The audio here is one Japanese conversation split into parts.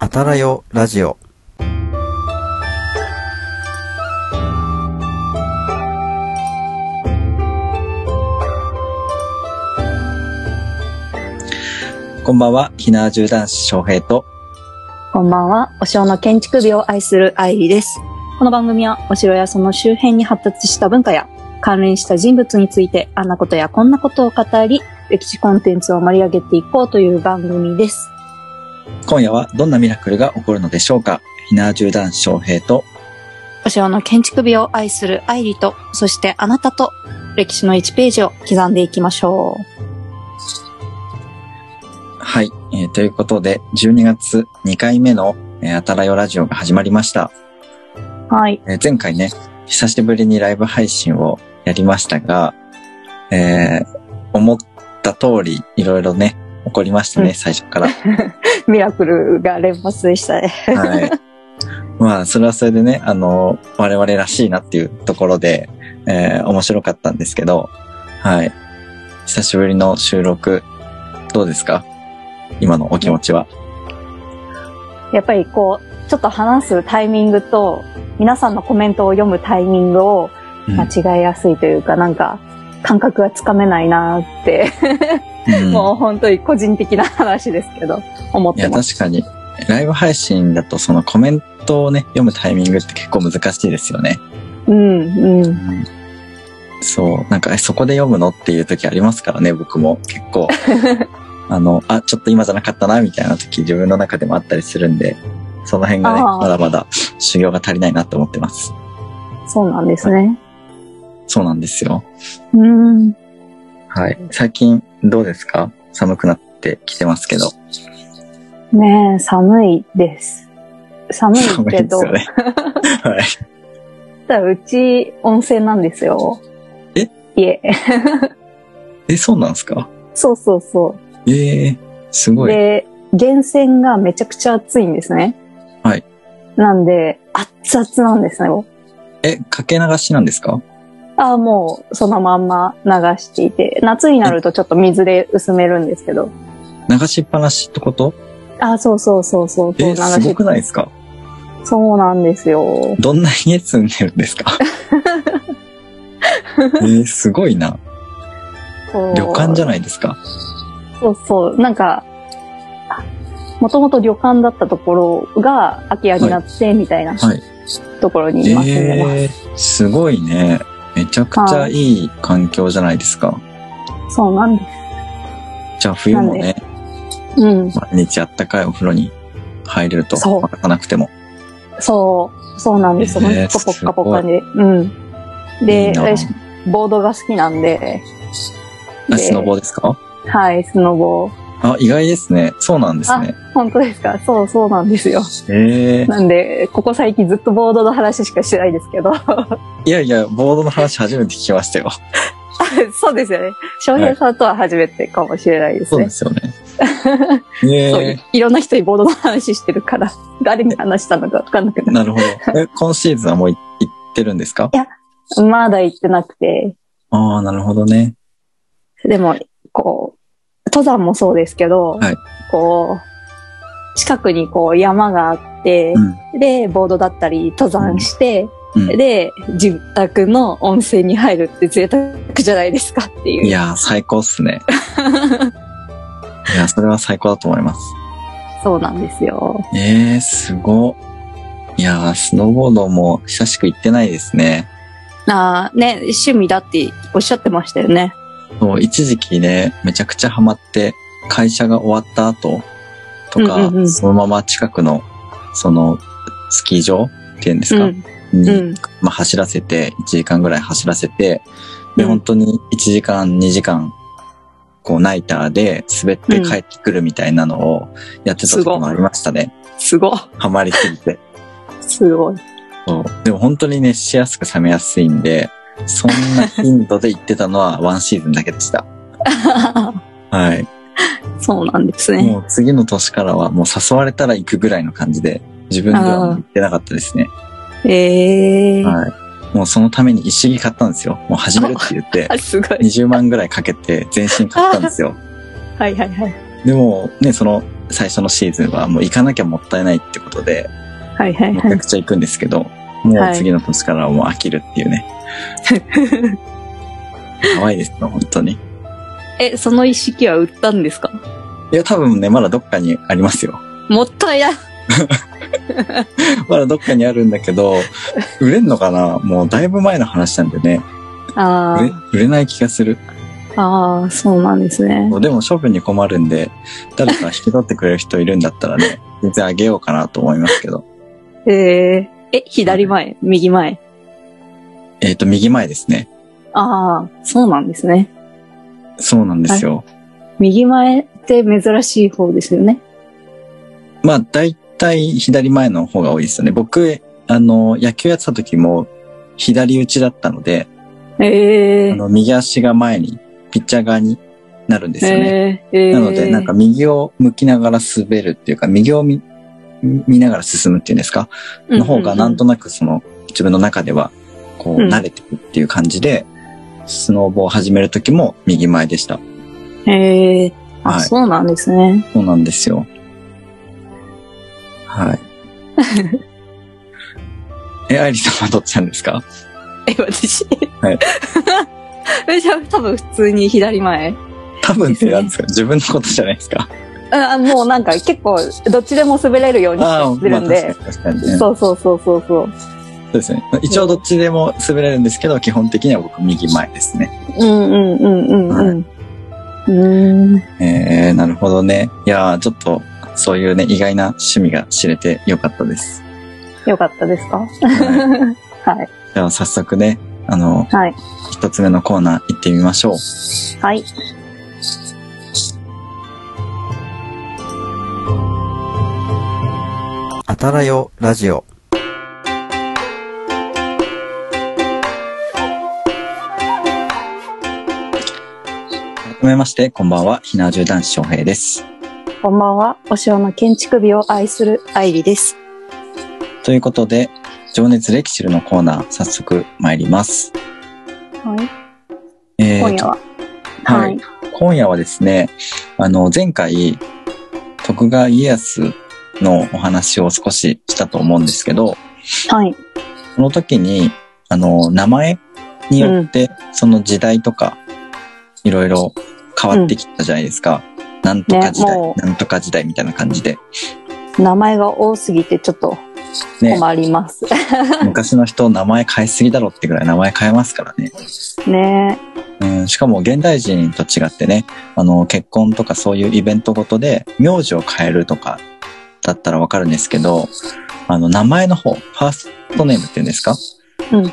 あたらよラジオ。こんばんは、ひなじゅう男子翔平と、こんばんは。お城の建築美を愛する愛理です。この番組はお城やその周辺に発達した文化や関連した人物についてあんなことやこんなことを語り、歴史コンテンツを盛り上げていこうという番組です。今夜はどんなミラクルが起こるのでしょうか？ひなじゅう男子翔平と、お城の建築美を愛する愛理と、そしてあなたと歴史の1ページを刻んでいきましょはい、えーということで、12月2回目の、えーあたらよラジオが始まりました。う。はい。えー前回ね、久しぶりにライブ配信をやりましたが、えー思った通り、いろいろね、起こりましたね、うん最初から。ミラクルが連発でしたね。はい。まあ、それはそれでね、あの、我々らしいなっていうところで、えー面白かったんですけど、はい。久しぶりの収録、どうですか？今のお気持ちは。やっぱりこう、ちょっと話すタイミングと、皆さんのコメントを読むタイミングをうん間違えやすいというか、なんか、感覚がつかめないなーって、うんもう本当に個人的な話ですけど、思っいや、てます。確かに、ライブ配信だとそのコメントをね、読むタイミングって結構難しいですよね。うん、うん。そう、なんか、えそこで読むのっていう時ありますからね、僕も結構。あの、あ、ちょっと今じゃなかったな、みたいな時自分の中でもあったりするんで、その辺がね、まだまだ修行が足りないなと思ってます。そうなんですね。そうなんですよ。うん。はい。最近どうですか？寒くなってきてますけど。ねえ、寒いです。寒い寒いけど、ですよね。はい。ただうち温泉なんですよ。え？家。え、そうなんですか？そうそうそええすう。ごい。で、源泉がめちゃくちゃ熱いんですね。はい。なんで、熱々なんですね。え、かけ流しなんですか？ああ、もうそのまんま流していて、夏になるとちょっと水で薄めるんですけど。流しっぱなしってこと？ああ、そうそうそうそう。え、流すごくないですか？そうなんですよ。どんな家住んでるんですか？えー、すごいな。旅館じゃないですか？そうそう。なんか、もともと旅館だったところが空き家になってみたいなはい。ところに今住んでます。えー、すごいね。めちゃくちゃいい環境じゃないですか。そうなんです。じゃあ冬もね、うん。毎日あったかいお風呂に入れると、そう沸かなくても。そう、そうなんです。えーほんとポッカポカで。うん。でボードが好きなんで。あ、でスノボですか？はい、スノボ。あ、意外ですね。そうなんですね。本当ですか？そう、そうなんですよ。ええー。なんで、ここ最近ずっとボードの話しかしてないですけど。いやいや、ボードの話初めて聞きましたよ。そうですよね。翔平さんとは初めてかもしれないですね。そうですよね。そうえいろんな人にボードの話してるから、誰に話したのかわかんなくー、ななるほど。え、今シーズンはもうい行ってるんですか？る。まだ行ってなくて、ああ、なるほどね。でも、こう、登山もそうですけど、はいこう、近くにこう山があって、うん。で、ボードだったり登山して、うん、で、自宅の温泉に入るって贅沢じゃないですかっていう。いやー、最高っすね。いや、それは最高だと思います。そうなんですよ。えー、すご。いやー、スノーボードも久しく行ってないですね。ああ、ね、趣味だっておっしゃってましたよね。そう、一時期ね、めちゃくちゃハマって、会社が終わった後とか、うんうんうんそのまま近くの、その、スキー場っていうんですか、うん。に、うん。まあ、走らせて、1時間ぐらい走らせて、で、うん本当に1時間、2時間、こう、ナイターで滑って帰ってくるみたいなのをやってた時もありましたね。すごい。ハマりすぎて。すごい。そう。でも本当に熱しやすく冷めやすいんで、そんな頻度で行ってたのはワンシーズンだけでした。はい。そうなんですね。もう次の年からはもう誘われたら行くぐらいの感じで、自分では行ってなかったですね。ええー。はい。もうそのために一式買ったんですよ。もう始めるって言って、あ、すごい。20万ぐらいかけて全身買ったんですよ。はいはいはい。でもね、その最初のシーズンはもう行かなきゃもったいないってことで、はいはいはいめちゃく。ちゃ行くんですけど、もう次の年からはもう飽きるっていうね。可愛いですよ、本当に。え、その意識は売ったんですか？いや、多分ね、まだどっかにありますよ。もったいない。まだどっかにあるんだけど、売れんのかな？もうだいぶ前の話なんでね。あ売れ売れない気がする。あ、ああ、そうなんですね。でも処分に困るんで、誰か引き取ってくれる人いるんだったらね、全然あげようかなと思いますけど。えー、え、左前？右前？えっ、と、右前ですね。ああ、そうなんですね。そうなんですよ。右前って珍しい方ですよね。まあ、大体左前の方が多いですよね。僕、あの、野球やってた時も左打ちだったので、ええあの、右足が前に、ピッチャー側になるんですよね。えーえーなので、なんか右を向きながら滑るっていうか、右を見、見ながら進むっていうんですか？の方がなんとなくその、自分の中では、こう、うん慣れてくっていう感じで、スノーボーを始める時も右前でした。ええあ、はいそうなんですね。そうなんですよ。はい。え、愛理さんはどっちなんですか？え、私？はい。多分普通に左前多分ってなんですか？自分のことじゃないですか？あもうなんか結構どっちでも滑れるようにしてるんで。まあ確かに。そうそうそうそうそう。そうですね。一応どっちでも滑れるんですけど、基本的には僕右前ですね。うんうんうんうんうん。うーん。えー、なるほどね。いやーちょっと、そういうね、意外な趣味が知れてよかったです。よかったですか？はい、はい。じゃあ早速ね、あの、はい。一つ目のコーナー行ってみましょう。はい。たらよラジオ。改めまして、こんばんは、ひなじゅう男子翔平です。こんばんは。お城の建築美を愛する愛理です。ということで、情熱歴史のコーナー、早速参ります。はい。えー今夜は。ははいい。今夜はですね、あの、前回、徳川家康のお話を少ししたと思うんですけど、はい。その時に、あの、名前によって、その時代とか、いろいろ変わってきたじゃないですか。なんとか時代、ねもなんとか時代みたいな感じで。名前が多すぎてちょっとね、困ります。昔の人名前変えすぎだろってぐらい名前変えますからね。ねうん、しかも現代人と違ってね、あの、結婚とかそういうイベントごとで、名字を変えるとか、だったらわかるんですけど、あの、名前の方、ファーストネームっていうんですか？うん。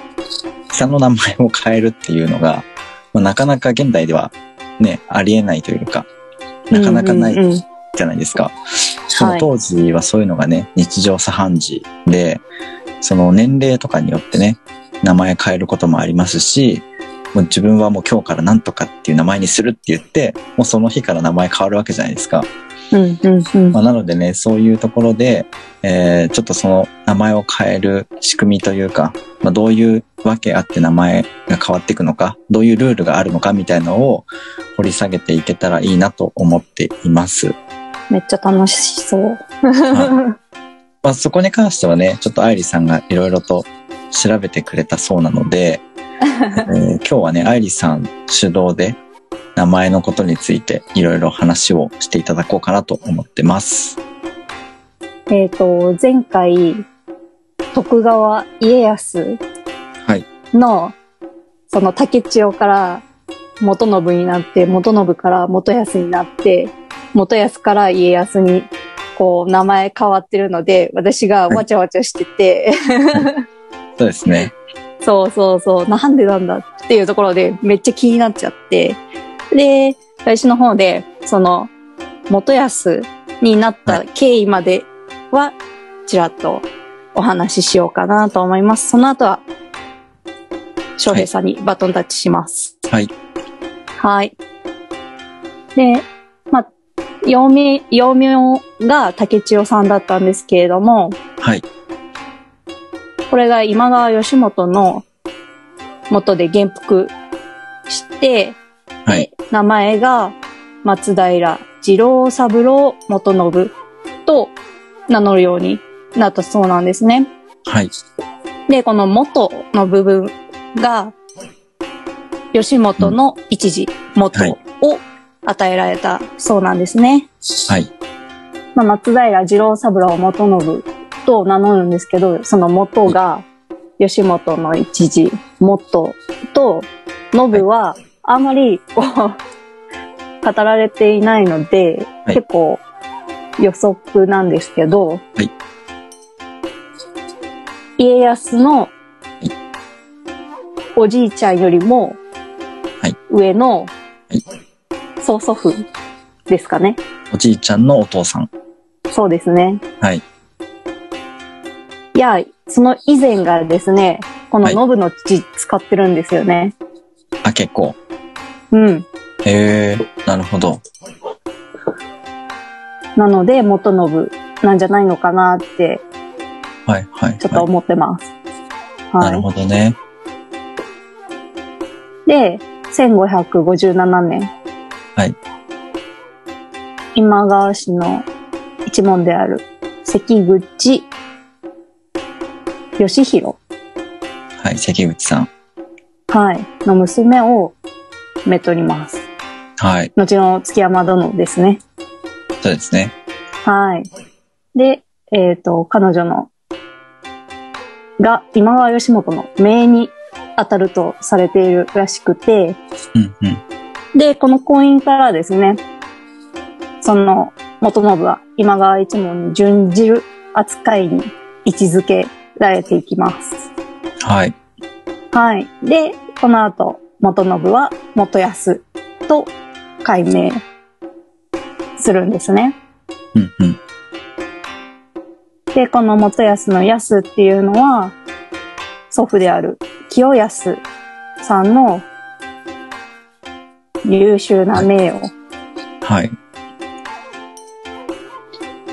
下の名前を変えるっていうのが、まあなかなか現代ではね、ありえないというか、なかなかないじゃないですか。その当時はそういうのがね、日常茶飯事で、その年齢とかによってね、名前変えることもありますし、もう自分はもう今日からなんとかっていう名前にするって言って、もうその日から名前変わるわけじゃないですか。うんうんうんまあ、なのでね、そういうところで、えーちょっとその名前を変える仕組みというか、まあ、どういうわけあって名前が変わっていくのか、どういうルールがあるのかみたいのを掘り下げていけたらいいなと思っています。めっちゃ楽しそう。まあ、そこに関してはね、ちょっと愛理さんがいろいろと調べてくれたそうなので、えー今日はね、愛理さん主導で名前のことについていろいろ話をしていただこうかなと思ってます。えっと、前回、徳川家康はい。の、その竹千代から元信になって、元信から元康になって、元康から家康に、こう、名前変わってるので、私がわちゃわちゃしてて、そうですね。そうそうそう、なんでなんだっていうところでめっちゃ気になっちゃって、で、私の方で、その、元康になった経緯までは、ちらっとお話ししようかなと思います。その後は、翔平さんにバトンタッチします。はい。はい。で、まあ、幼名、幼名が竹千代さんだったんですけれども、はい。これが今川義元の元で元服して、はいで名前が松平次郎三郎元信と名乗るようになったそうなんですね。はい。で、この元の部分が、吉本の一時、元はいを与えられたそうなんですね。はい。まあ、松平次郎三郎元信と名乗るんですけど、その元が吉本の一時、元と、信はあんまりこう、語られていないので、はい結構予測なんですけど、はい家康のおじいちゃんよりもはい上のい曽祖父ですかね。おじいちゃんのお父さん。そうですね。はい。いや、その以前がですね、このはいノブの字使ってるんですよね。あ、結構。うん。へえ、なるほど。なので、元信なんじゃないのかなって、はい、はい。ちょっと思ってます。なるはほどね。い。で、1557年。はい。今川氏の一門である関口義弘、はい、関口さん。はい、の娘をめとります。はい。後の築山殿ですね。そうですね。はい。で、えっ、と、彼女の、が今川義元の命に当たるとされているらしくて、うん、うん。で、この婚姻からですね、その元信は今川一門に準じる扱いに位置づけられていきます。はい。はい。で、この後、元信は元康と改名するんですね。うん、うん。で、この元康の康っていうのは、祖父である清康さんの優秀な名をはい。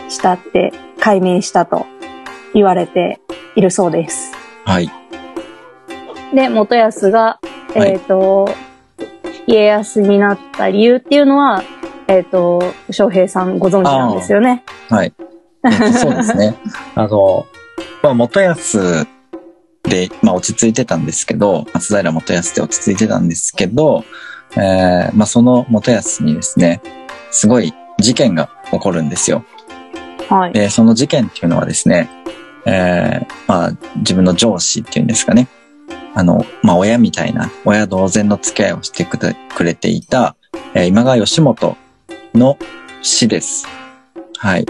慕って改名したと言われているそうです。はい。で、元康が、はいえっ、と、家康になった理由っていうのは、えっ、と、翔平さんご存知なんですよね。はい。えっと、そうですね。あの、まあ、元康で、まあ、落ち着いてたんですけど、松平元康で落ち着いてたんですけど、えー、まあ、その元康にですね、すごい事件が起こるんですよ。はい。で、その事件っていうのはですね、えー、まあ、自分の上司っていうんですかね。あの、まあ、親みたいな、親同然の付き合いをしてくれくれていた、えー今川義元の死です。はい。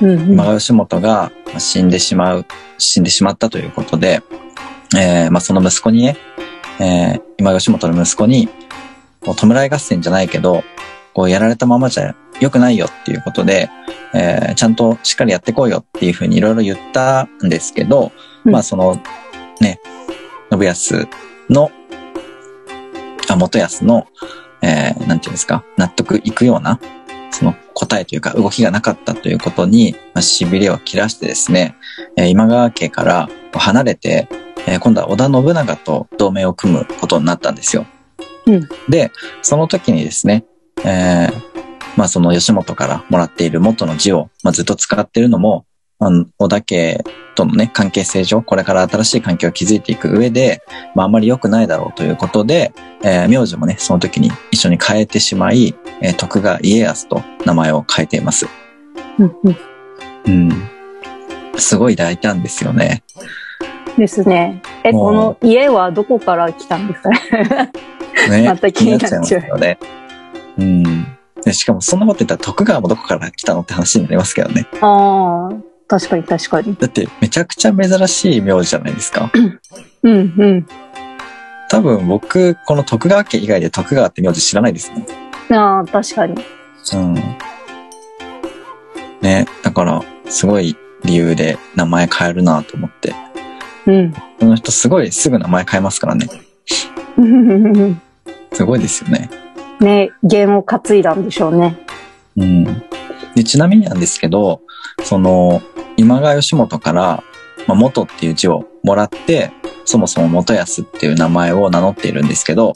うんうん今川義元がまあ死んでしまう、死んでしまったということで、えーまあ、その息子にね、えー今川義元の息子に、こう弔い合戦じゃないけど、こうやられたままじゃ良くないよっていうことで、えーちゃんとしっかりやってこいよっていうふうにいろいろ言ったんですけど、うんまあその、ね、信康の、あ、元康の、えーなんていうんですか、納得いくような、その答えというか動きがなかったということに、まあ、痺れを切らしてですね、えー今川家から離れて、えー今度は織田信長と同盟を組むことになったんですよ。うんで、その時にですね、えーまあその吉本からもらっている元の字を、まあ、ずっと使っているのも、あの織田家とのね、関係性上、これから新しい関係を築いていく上で、まああまり良くないだろうということで、えー名字もね、その時に一緒に変えてしまい、えー徳川家康と名前を変えています。うんうんうん。すごい大胆ですよね。ですね。え、この家はどこから来たんですか？ね ね。また気になっちゃう気になっちゃいますよね。うん。でしかもそんなこと言ったら徳川もどこから来たのって話になりますけどね。ああ、確かに確かに。だってめちゃくちゃ珍しい名字じゃないですか。うんうん。多分僕、この徳川家以外で徳川って名字知らないですね。ああ、確かに。うん。ね、だから、すごい理由で名前変えるなと思って。うん。その人すごいすぐ名前変えますからね。すごいですよね。ね、弦を担いだんでしょうね。うん。で、ちなみになんですけど、その、今川義元から、まあ、元っていう字をもらって、そもそも元康っていう名前を名乗っているんですけど、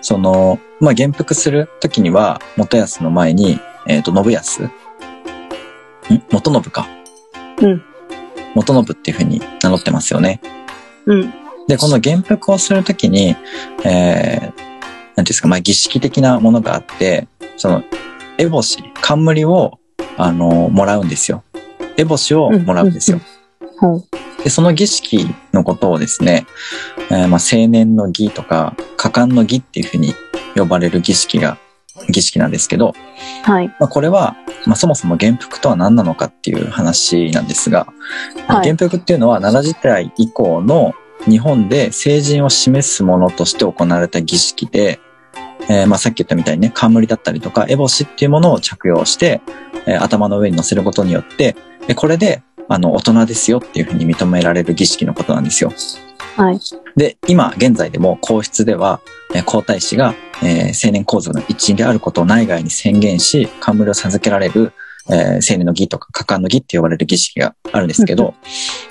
その、まあ、元服するときには、元康の前に、えっ、と、信康？ん？元信か？うん。元信っていうふうに名乗ってますよね。うん。で、この元服をするときに、えー、なんていうんですか、まあ、儀式的なものがあって、その、烏帽子、冠を、あの、もらうんですよ。烏帽子をもらうんですよ。で、その儀式のことをですね、えーまあ、青年の儀とか、果敢の儀っていうふうに呼ばれる儀式が、儀式なんですけど、はい。まあ、これは、まあ、そもそも元服とは何なのかっていう話なんですが、はい元服っていうのは奈良時代以降の日本で成人を示すものとして行われた儀式で、えーまあさっき言ったみたいにね、冠だったりとか、烏帽子っていうものを着用して、えー頭の上に乗せることによって、でこれで、あの、大人ですよっていうふうに認められる儀式のことなんですよ。はい。で、今現在でも皇室では、えー皇太子が、えー青年皇族の一員であることを内外に宣言し、冠を授けられる、えー青年の儀とか果敢の儀って呼ばれる儀式があるんですけど、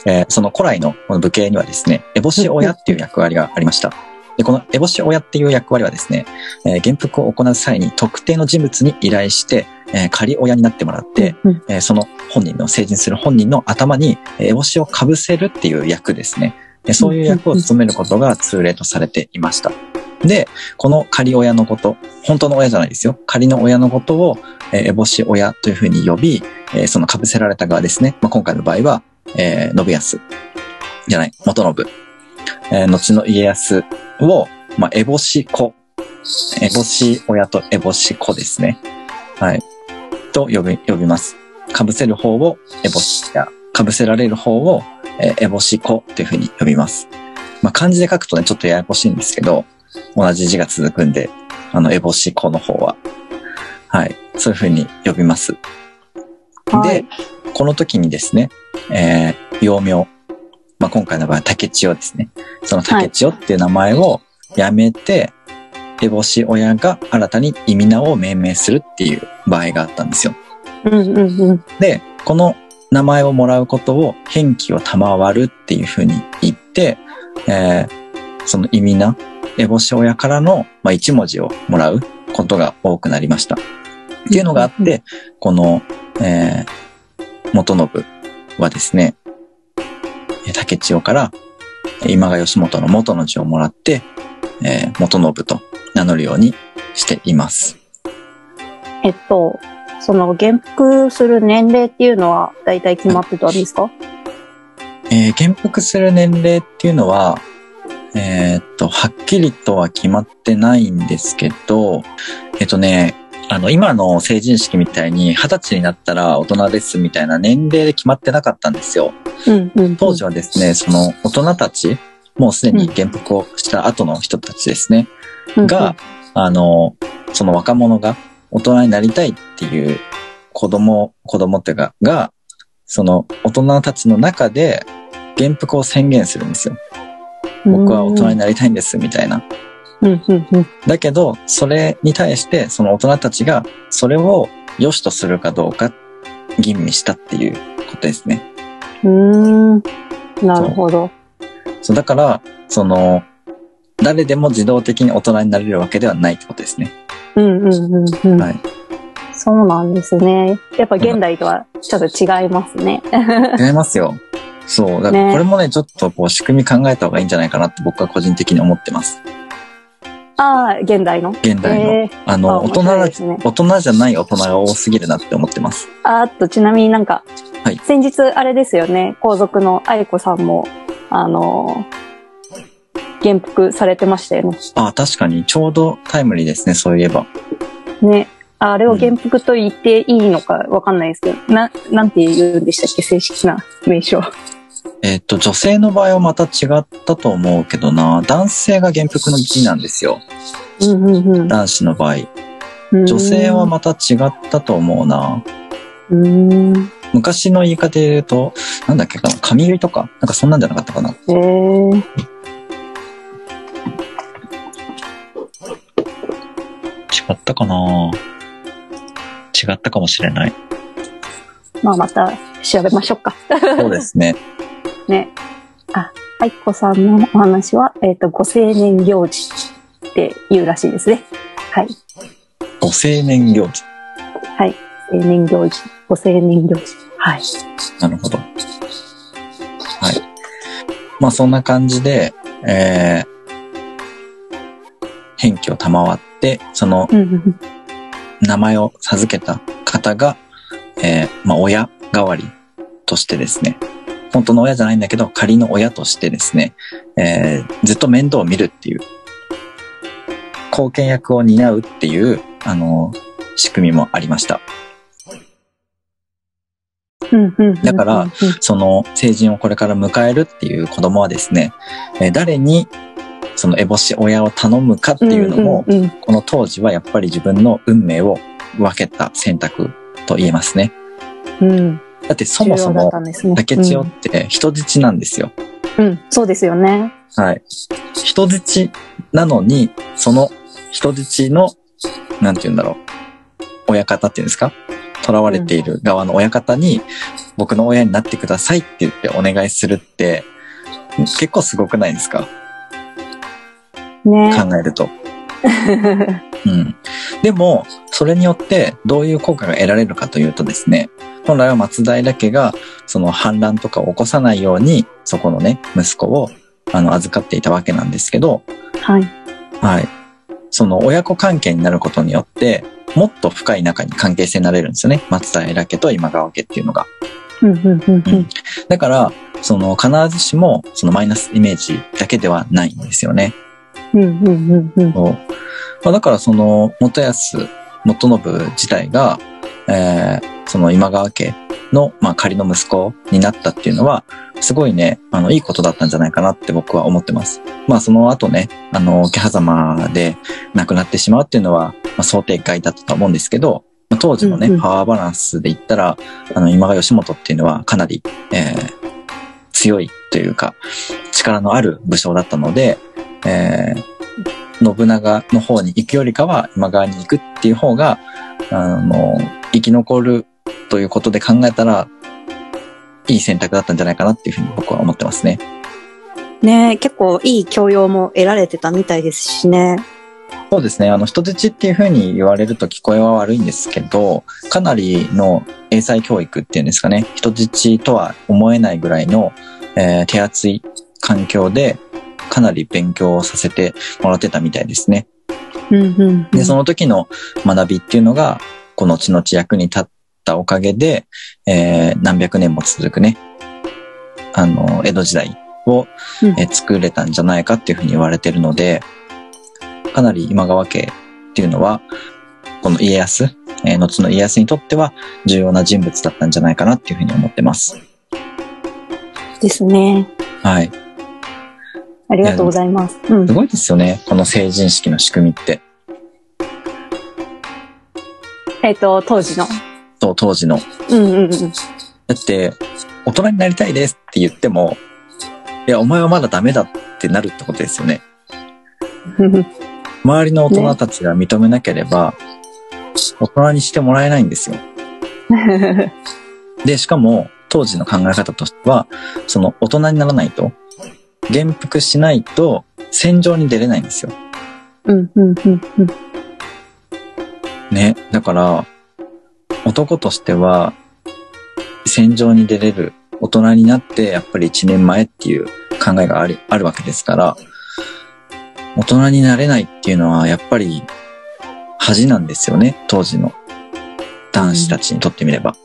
えーその古来のこの武家にはですね、烏帽子親っていう役割がありました。で、この烏帽子親っていう役割はですね、えー元服を行う際に特定の人物に依頼して、えー仮親になってもらって、うん、えーその本人の、成人する本人の頭に、えー烏帽子をかぶせるっていう役ですね。えーそういう役を務めることが通例とされていました。で、この仮親のこと、本当の親じゃないですよ。仮の親のことを、えー、烏帽子親というふうに呼び、えーその被せられた側ですね。まあ、今回の場合は、えー信康。じゃない、元信。えー後の家康を、まあ、烏帽子子。烏帽子親と烏帽子子ですね。はい。と呼び、呼びます。被せる方を烏帽子や、被せられる方を、えー、烏帽子子というふうに呼びます。まあ、漢字で書くとね、ちょっとややこしいんですけど、同じ字が続くんで、あの、烏帽子子の方は。はい。そういうふうに呼びます。はいで、この時にですね、えー、幼名、まあ、今回の場合は竹千代ですね。その竹千代っていう名前をやめて、烏帽子親が新たに意味名を命名するっていう場合があったんですよ。うんうんうん。で、この名前をもらうことを返記を賜るっていうふうに言って、えーその意味名、烏帽子親からの、まあ、一文字をもらうことが多くなりました。っていうのがあって、この、えー元信はですね、えー竹千代から、えー今川義元の元の字をもらって、えー元信と名乗るようにしています。えっと、その元服する年齢っていうのは大体決まってたんですか？えー元服する年齢っていうのは、えーっと、はっきりとは決まってないんですけど、えっとね、あの、今の成人式みたいに二十歳になったら大人ですみたいな年齢で決まってなかったんですよ。うんうん。当時はですね、その大人たち、もうすでに元服をした後の人たちですね、うんが、、あの、その若者が大人になりたいっていう子供、子供っていうか、が、その大人たちの中で元服を宣言するんですよ。僕は大人になりたいんです、みたいな。うんうんうん。だけど、それに対して、その大人たちが、それを良しとするかどうか、吟味したっていうことですね。うーん。なるほど。そう、だから、その、誰でも自動的に大人になれるわけではないってことですね。うんうんうんうん。はい。そうなんですね。やっぱ現代とはちょっと違いますね。違いますよ。そう。だからねこれもね、ちょっとこう仕組み考えた方がいいんじゃないかなって僕は個人的に思ってます。ああ、現代の？現代の。えーあの、大人ね大人じゃない大人が多すぎるなって思ってます。あーっと、ちなみになんか、はい先日あれですよね、皇族の愛子さんも、あのー元服されてましたよね。あ、確かにちょうどタイムリーですね、そういえば。ね。あれを元服と言っていいのかわかんないですけど、な、なんて言うんでしたっけ正式な名称。えっ、と、女性の場合はまた違ったと思うけどな、男性が元服の儀なんですよ。うんうん男子の場合。うん。女性はまた違ったと思うな。うーん。昔の言い方で言うと、なんだっけかな、髪結いとか？なんかそんなんじゃなかったかな。えー、違ったかな違ったかもしれない。まあまた調べましょうか。そうですね。ね。あ、愛子さんのお話は、えっ、と、ご成年行事っていうらしいですね。はい。ご成年行事。はい。青年行事。ご青年行事。はい。なるほど。はい。まあそんな感じで、えー、返記を賜って、その名前を授けた方が、えー、まあ親代わりとしてですね、本当の親じゃないんだけど、仮の親としてですね、えー、ずっと面倒を見るっていう、貢献役を担うっていう、あの、仕組みもありました。だからうんその成人をこれから迎えるっていう子供はですね、えー誰にその烏帽子親を頼むかっていうのも、この当時はやっぱり自分の運命を分けた選択と言えますね。うんうんだってそもそも竹千代って人質なんですよ。うん、うんそうですよね。はい。人質なのに、その人質の、なんて言うんだろう。親方っていうんですか？囚われている側の親方に、僕の親になってくださいって言ってお願いするって、結構すごくないですか？ね。考えると。うん。でも、それによってどういう効果が得られるかというとですね、本来は松平家がその反乱とかを起こさないように、そこのね、息子をあの預かっていたわけなんですけど、はい。はい。その親子関係になることによって、もっと深い中に関係性になれるんですよね。松平家と今川家っていうのが。うんだから、その必ずしもそのマイナスイメージだけではないんですよね。だからその元康、元信自体が、えーその今川家の、まあ、仮の息子になったっていうのは、すごいね、あの、いいことだったんじゃないかなって僕は思ってます。まあ、その後ね、あの、毛狭間で亡くなってしまうっていうのは、まあ、想定外だったと思うんですけど、まあ、当時のね、うんうんパワーバランスで言ったら、あの、今川義元っていうのはかなり、えー強いというか、力のある武将だったので、えー信長の方に行くよりかは今川に行くっていう方が、あの、生き残るということで考えたら、いい選択だったんじゃないかなっていうふうに僕は思ってますね。ね結構いい教養も得られてたみたいですしね。そうですね。あの、人質っていうふうに言われると聞こえは悪いんですけど、かなりの英才教育っていうんですかね。人質とは思えないぐらいの、えー手厚い環境で、かなり勉強をさせてもらってたみたいですね。うんうんうんで、その時の学びっていうのが、この後々役に立ったおかげで、えー何百年も続くね、あの、江戸時代を、うんえー作れたんじゃないかっていうふうに言われてるので、かなり今川家っていうのは、この家康、えー後の家康にとっては重要な人物だったんじゃないかなっていうふうに思ってます。ですね。はい。ありがとうございます。うんす。ごいですよね。この成人式の仕組みって。えっ、と、当時の。と当時のうんうんうん。だって、大人になりたいですって言っても、いや、お前はまだダメだってなるってことですよね。周りの大人たちが認めなければ、大人にしてもらえないんですよ。で、しかも、当時の考え方としては、その大人にならないと、元服しないと、戦場に出れないんですよ。うんうんうんうん。ね。だから、男としては、戦場に出れる大人になって、やっぱり一年前っていう考えがある、あるわけですから、大人になれないっていうのは、やっぱり恥なんですよね。当時の男子たちにとってみれば。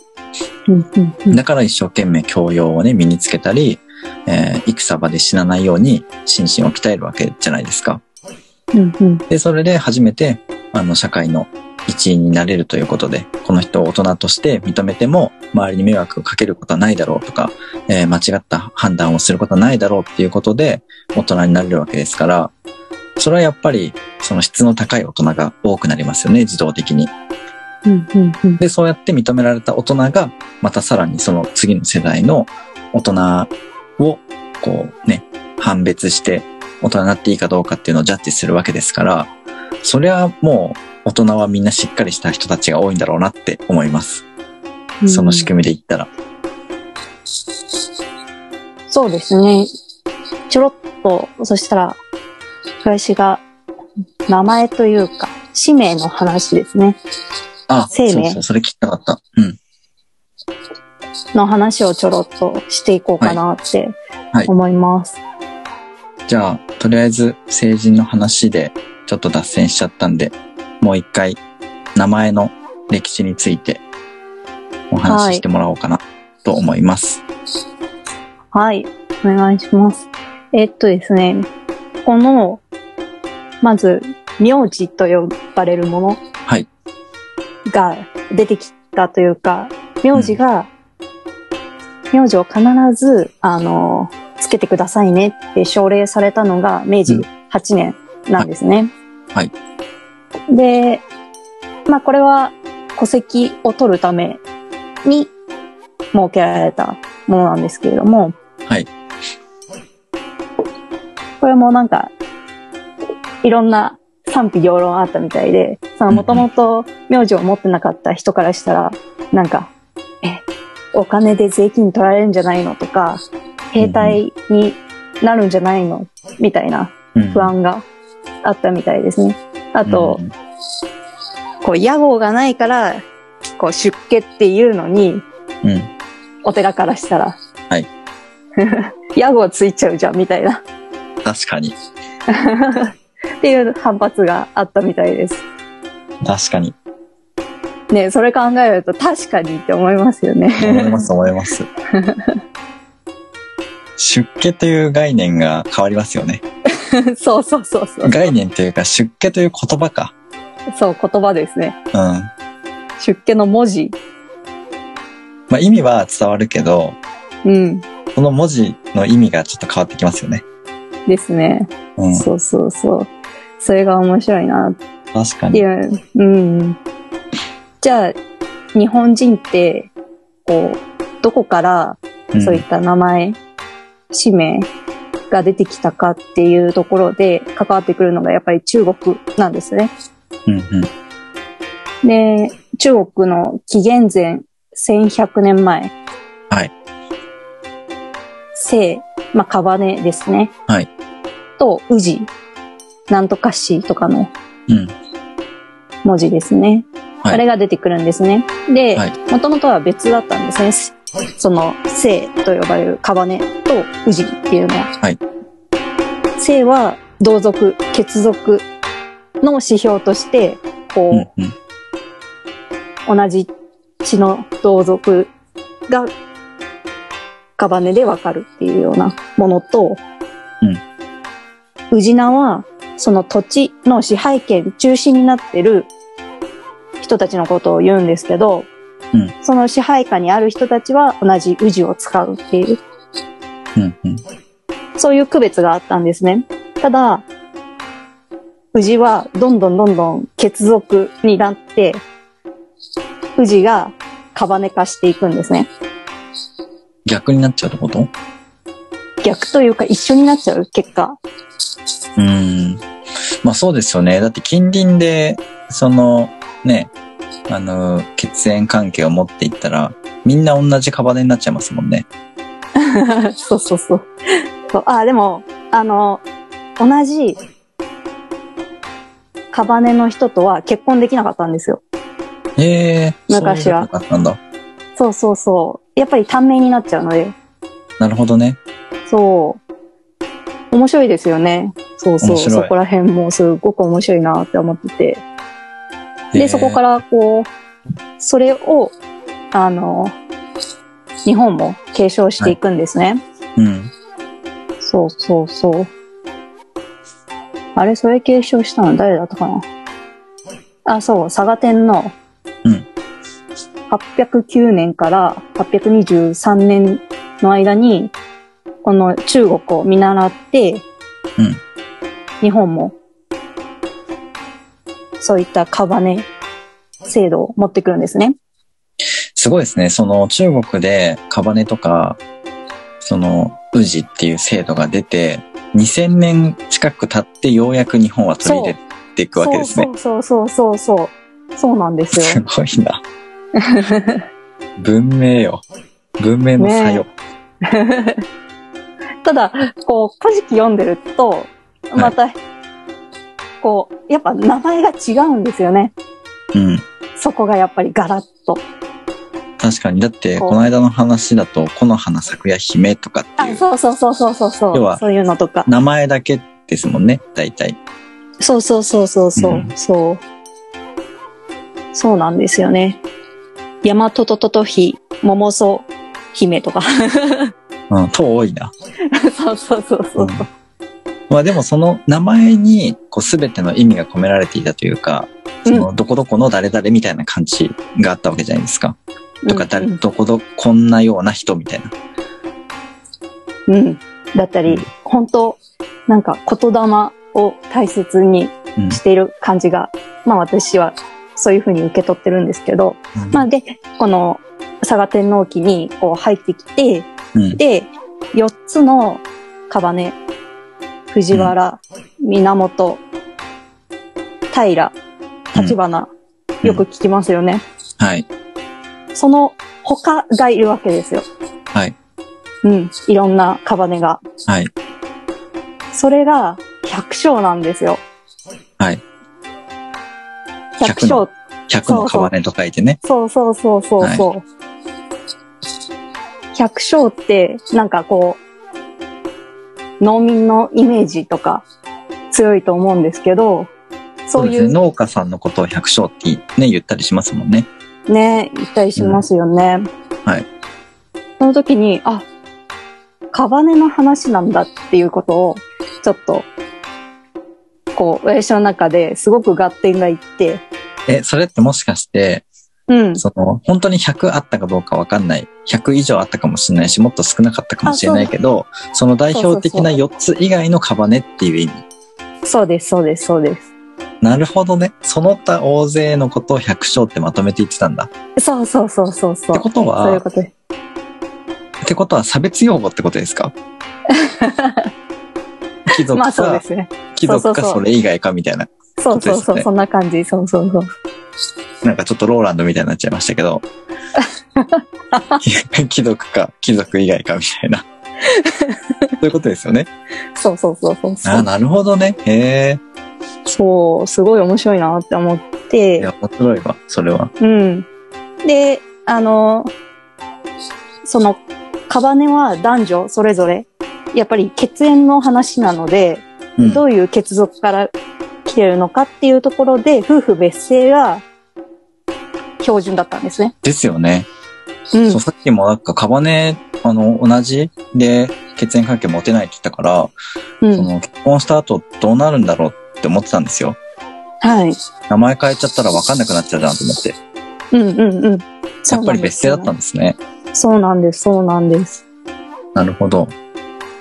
うんうんうんだから一生懸命教養をね、身につけたり、えー戦場で死なないように心身を鍛えるわけじゃないですか。うんうんで、それで初めて、あの、社会の一員になれるということで、この人を大人として認めても、周りに迷惑をかけることはないだろうとか、えー間違った判断をすることはないだろうっていうことで、大人になれるわけですから、それはやっぱり、その質の高い大人が多くなりますよね、自動的に。うんうんうんで、そうやって認められた大人が、またさらにその次の世代の大人を、こうね、判別して、大人になっていいかどうかっていうのをジャッジするわけですから、それはもう、大人はみんなしっかりした人たちが多いんだろうなって思います。その仕組みで言ったら。そうですね。ちょろっと、そしたら、林が名前というか、使命の話ですね。あ、生命そうそう、それ聞きたかった。うん。の話をちょろっとしていこうかなってはい思います。じゃあ、とりあえず、成人の話で、ちょっと脱線しちゃったんで、もう一回、名前の歴史について、お話ししてもらおうかな、と思います。はい。お願いします。えっとですね、この、まず、名字と呼ばれるものはい。が出てきたというか、名字が、名字を必ず、あの、つけてくださいねって奨励されたのが明治うん8年なんですね。はい。で、まあこれは戸籍を取るために設けられたものなんですけれども、はい。これもなんか、いろんな賛否両論あったみたいで、そのもともと名字を持ってなかった人からしたら、なんか、え、お金で税金取られるんじゃないのとか、兵隊になるんじゃないのみたいなうん不安があったみたいですね。あと、うんこう、屋号がないから、こう、出家っていうのに、うん。お寺からしたら。はい。屋号ついちゃうじゃん、みたいな。確かに。っていう反発があったみたいです。確かに。ねそれ考えると確かにって思いますよね。思います、思います。出家という概念が変わりますよね。そうそうそうそう。概念というか、出家という言葉か。そう、言葉ですね。うん。ま出家の文字。あ意味は伝わるけど、うん。その文字の意味がちょっと変わってきますよね。ですね。うん。そうそうそう。それが面白いなっ確かに。ていう。うん。じゃあ、日本人って、こう、どこからうんそういった名前、氏名が出てきたかっていうところで関わってくるのがやっぱり中国なんですね。うんうん。で、中国の紀元前1100年前。はい。姓、まあ、カバネですね。はい。と、宇治、なんとか氏とかのうん。文字ですね。はいあれが出てくるんですね。ではい、もともとは別だったんですね。その、姓と呼ばれるカバネと宇治っていうのは。はい。姓は同族、血族の指標として、こう、うんうん。同じ血の同族がカバネでわかるっていうようなものと、うん。宇治名はその土地の支配権中心になってる人たちのことを言うんですけど、うんその支配下にある人たちは同じ宇治を使うっていう、うんうん。そういう区別があったんですね。ただ、宇治はどんどんどんどん血族になって、宇治がカバネ化していくんですね。逆になっちゃうってこと？逆というか一緒になっちゃう結果。うん。まあそうですよね。だって近隣で、その、ね、あの、血縁関係を持っていったら、みんな同じカバネになっちゃいますもんね。そうそうそう。そうあ、でも、あの、同じカバネの人とは結婚できなかったんですよ。ええ昔はそうったんだ。そうそうそう。やっぱり短命になっちゃうので。なるほどね。そう。面白いですよね。そうそう。そこら辺もすごく面白いなって思ってて。で、そこからこう、それを、あの、日本も継承していくんですね。うん。そうそうそう。あれ、それ継承したの誰だったかな？あ、そう、佐賀天皇。うん809年から823年の間に、この中国を見習って、うん日本も、そういったカバネ制度を持ってくるんですね。すごいですね。その中国でカバネとか、その宇治っていう制度が出て、2000年近く経ってようやく日本は取り入れていくわけですね。そうそうそうそうそう。そうなんですよ。すごいな。文明よ。文明の作用。ただ、こう、古事記読んでると、また、こう、やっぱ名前が違うんですよね。うん。そこがやっぱりガラッと。確かに。だって、この間の話だと、この花咲くや姫とかってあい、うそうそうそうそうそうそ要はう。そういうのとか。名前だけですもんね、大体。そうそうそうそうそう、うんそう。そうなんですよね。ヤマトトトトヒ、モモソ姫とか。うん、と多いな。そうそうそうそう。まあでもその名前に、こう、すべての意味が込められていたというか、その、どこどこの誰々みたいな感じがあったわけじゃないですか。とか、どこど、こんなような人みたいな。うん。だったり、本当なんか言霊を大切にうん。している感じが、まあ私はそういうふうに受け取ってるんですけど、まあで、この佐賀天皇記にこう入ってきて、うん。で、4つのカバネ、藤原、源、平、立花、よく聞きますよね。はい。その他がいるわけですよ。はい。うん。いろんなカバネが。はい。それが百姓なんですよ。はい。百姓。100のカバネと書いてね。そうそうそうそうそう。百姓って、なんかこう、農民のイメージとか強いと思うんですけど、そういうですね。農家さんのことを百姓ってね、言ったりしますもんね。ね、言ったりしますよね。はい。その時に、あ、カバネの話なんだっていうことを、ちょっと、こう、私の中ですごく合点がいって、え、それってもしかして、うん。その、本当に100あったかどうかわかんない。100以上あったかもしれないし、もっと少なかったかもしれないけど、その代表的な4つ以外のカバネっていう意味。そうです、そうです、そうです。なるほどね。その他大勢のことを百姓ってまとめて言ってたんだ。そうそうそうそうそう。ってことはそういうことです。ってことは差別用語ってことですか？貴族まあね。貴族かそれ以外かみたいな。そうそうそう、そんな感じ。そうそうそう。なんかちょっとローランドみたいになっちゃいましたけど。貴族か貴族以外かみたいな。そういうことですよね。そうそうそうそうそあう。なるほどね。へえ。そう、すごい面白いなって思っいて、や、面白いわ、それは。うん。で、あの、その、カバネは男女それぞれ、やっぱり血縁の話なので、うん。どういう血族から来てるのかっていうところで、夫婦別姓が標準だったんですね。ですよね。うんそう、。さっきもなんか、カバネ、あの、同じで血縁関係持てないって言ったから、うん。その、結婚した後どうなるんだろうって思ってたんですよ。はい。名前変えちゃったら分かんなくなっちゃうじゃんと思って。うんうんうん。やっぱり別姓だったんですね。そうなんです、そうなんです。なるほど。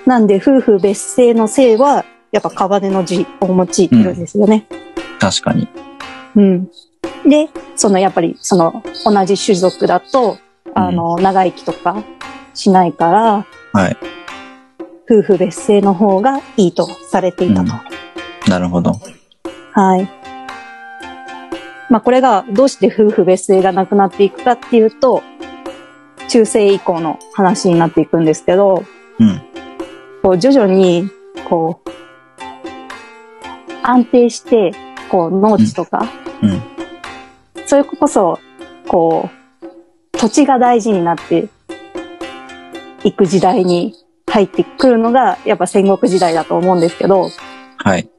なんで、夫婦別姓の姓は、やっぱカバネの字を用いてるんですよね。確かに。うん。で、そのやっぱり、その、同じ種族だと、あの、長生きとかしないから、はい。夫婦別姓の方がいいとされていたと。なるほど。はい。まあこれがどうして夫婦別姓がなくなっていくかっていうと、中世以降の話になっていくんですけど、うん。こう徐々に、こう、安定して、こう農地とか、うん。それこそ、こう、土地が大事になっていく時代に入ってくるのが、やっぱ戦国時代だと思うんですけど、はい。